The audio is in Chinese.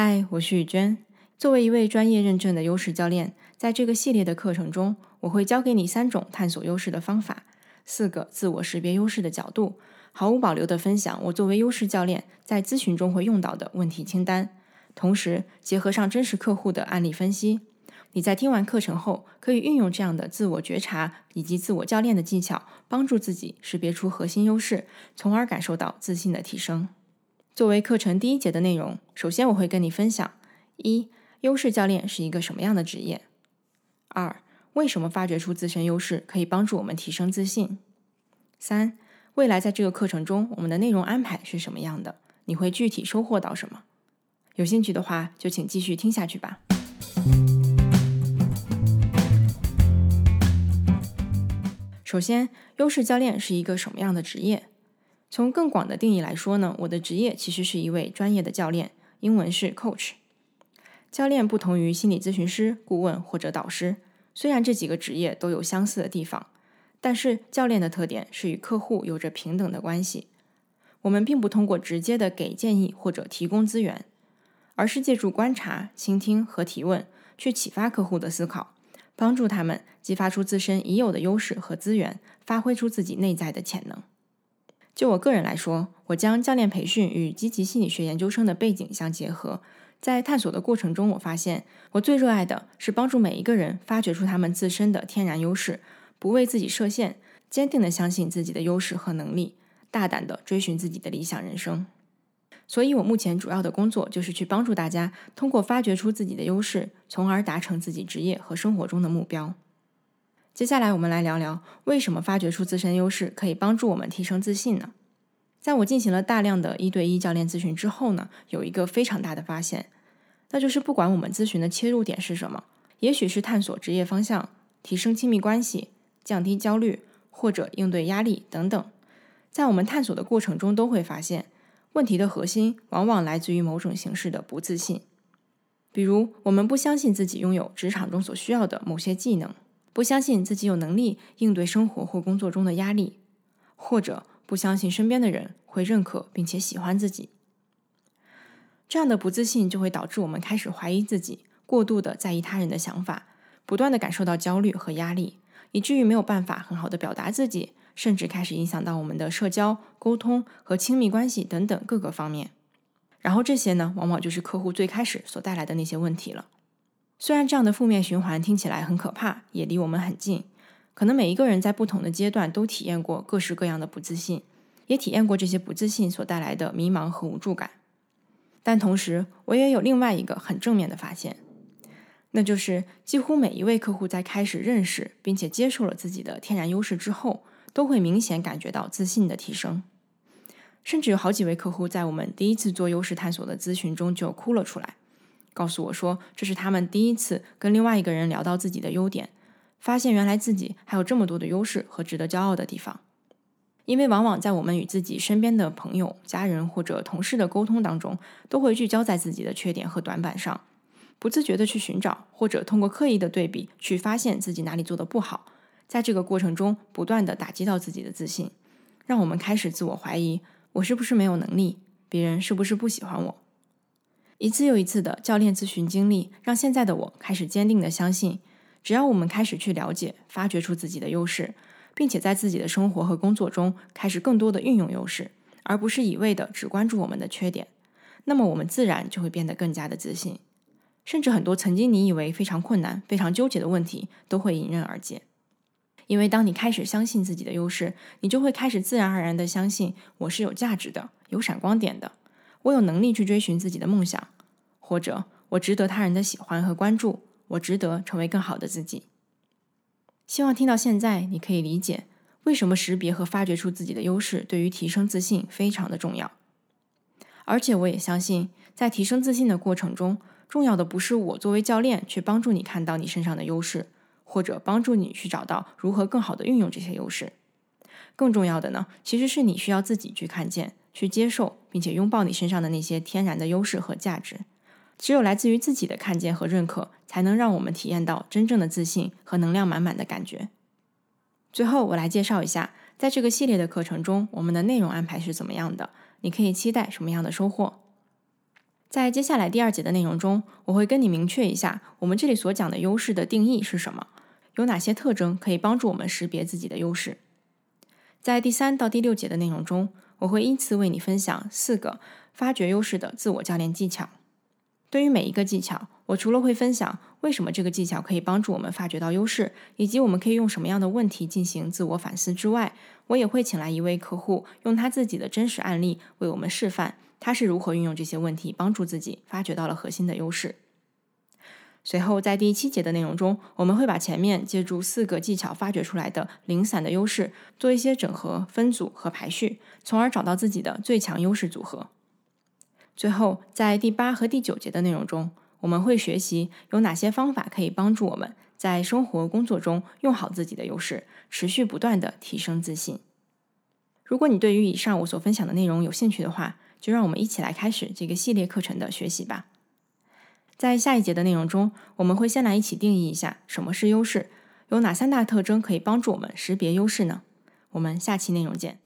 嗨，我是雨娟。作为一位专业认证的优势教练，在这个系列的课程中，我会教给你三种探索优势的方法，四个自我识别优势的角度，毫无保留的分享我作为优势教练在咨询中会用到的问题清单，同时结合上真实客户的案例分析。你在听完课程后，可以运用这样的自我觉察以及自我教练的技巧，帮助自己识别出核心优势，从而感受到自信的提升。作为课程第一节的内容，首先我会跟你分享：一、优势教练是一个什么样的职业；二、为什么发掘出自身优势可以帮助我们提升自信；三、未来在这个课程中，我们的内容安排是什么样的？你会具体收获到什么？有兴趣的话，就请继续听下去吧。首先，优势教练是一个什么样的职业？从更广的定义来说呢，我的职业其实是一位专业的教练，英文是 coach。教练不同于心理咨询师、顾问或者导师，虽然这几个职业都有相似的地方，但是教练的特点是与客户有着平等的关系。我们并不通过直接的给建议或者提供资源，而是借助观察、倾听和提问，去启发客户的思考。帮助他们激发出自身已有的优势和资源，发挥出自己内在的潜能。就我个人来说，我将教练培训与积极心理学研究生的背景相结合，在探索的过程中，我发现我最热爱的是帮助每一个人发掘出他们自身的天然优势，不为自己设限，坚定的相信自己的优势和能力，大胆的追寻自己的理想人生。所以，我目前主要的工作就是去帮助大家通过发掘出自己的优势，从而达成自己职业和生活中的目标。接下来，我们来聊聊为什么发掘出自身优势可以帮助我们提升自信呢？在我进行了大量的一对一教练咨询之后呢，有一个非常大的发现，那就是不管我们咨询的切入点是什么，也许是探索职业方向、提升亲密关系、降低焦虑或者应对压力等等，在我们探索的过程中都会发现。问题的核心往往来自于某种形式的不自信，比如我们不相信自己拥有职场中所需要的某些技能，不相信自己有能力应对生活或工作中的压力，或者不相信身边的人会认可并且喜欢自己。这样的不自信就会导致我们开始怀疑自己，过度的在意他人的想法，不断的感受到焦虑和压力，以至于没有办法很好的表达自己。甚至开始影响到我们的社交、沟通和亲密关系等等各个方面。然后这些呢，往往就是客户最开始所带来的那些问题了。虽然这样的负面循环听起来很可怕，也离我们很近。可能每一个人在不同的阶段都体验过各式各样的不自信，也体验过这些不自信所带来的迷茫和无助感。但同时，我也有另外一个很正面的发现，那就是几乎每一位客户在开始认识并且接受了自己的天然优势之后。都会明显感觉到自信的提升，甚至有好几位客户在我们第一次做优势探索的咨询中就哭了出来，告诉我说这是他们第一次跟另外一个人聊到自己的优点，发现原来自己还有这么多的优势和值得骄傲的地方。因为往往在我们与自己身边的朋友、家人或者同事的沟通当中，都会聚焦在自己的缺点和短板上，不自觉的去寻找，或者通过刻意的对比去发现自己哪里做的不好。在这个过程中，不断的打击到自己的自信，让我们开始自我怀疑：我是不是没有能力？别人是不是不喜欢我？一次又一次的教练咨询经历，让现在的我开始坚定的相信：只要我们开始去了解、发掘出自己的优势，并且在自己的生活和工作中开始更多的运用优势，而不是一味的只关注我们的缺点，那么我们自然就会变得更加的自信，甚至很多曾经你以为非常困难、非常纠结的问题，都会迎刃而解。因为当你开始相信自己的优势，你就会开始自然而然的相信我是有价值的、有闪光点的，我有能力去追寻自己的梦想，或者我值得他人的喜欢和关注，我值得成为更好的自己。希望听到现在，你可以理解为什么识别和发掘出自己的优势对于提升自信非常的重要。而且我也相信，在提升自信的过程中，重要的不是我作为教练去帮助你看到你身上的优势。或者帮助你去找到如何更好的运用这些优势。更重要的呢，其实是你需要自己去看见、去接受，并且拥抱你身上的那些天然的优势和价值。只有来自于自己的看见和认可，才能让我们体验到真正的自信和能量满满的感觉。最后，我来介绍一下，在这个系列的课程中，我们的内容安排是怎么样的，你可以期待什么样的收获。在接下来第二节的内容中，我会跟你明确一下我们这里所讲的优势的定义是什么，有哪些特征可以帮助我们识别自己的优势。在第三到第六节的内容中，我会依次为你分享四个发掘优势的自我教练技巧。对于每一个技巧，我除了会分享为什么这个技巧可以帮助我们发掘到优势，以及我们可以用什么样的问题进行自我反思之外，我也会请来一位客户，用他自己的真实案例为我们示范他是如何运用这些问题帮助自己发掘到了核心的优势。随后，在第七节的内容中，我们会把前面借助四个技巧发掘出来的零散的优势做一些整合、分组和排序，从而找到自己的最强优势组合。最后，在第八和第九节的内容中，我们会学习有哪些方法可以帮助我们在生活工作中用好自己的优势，持续不断的提升自信。如果你对于以上我所分享的内容有兴趣的话，就让我们一起来开始这个系列课程的学习吧。在下一节的内容中，我们会先来一起定义一下什么是优势，有哪三大特征可以帮助我们识别优势呢？我们下期内容见。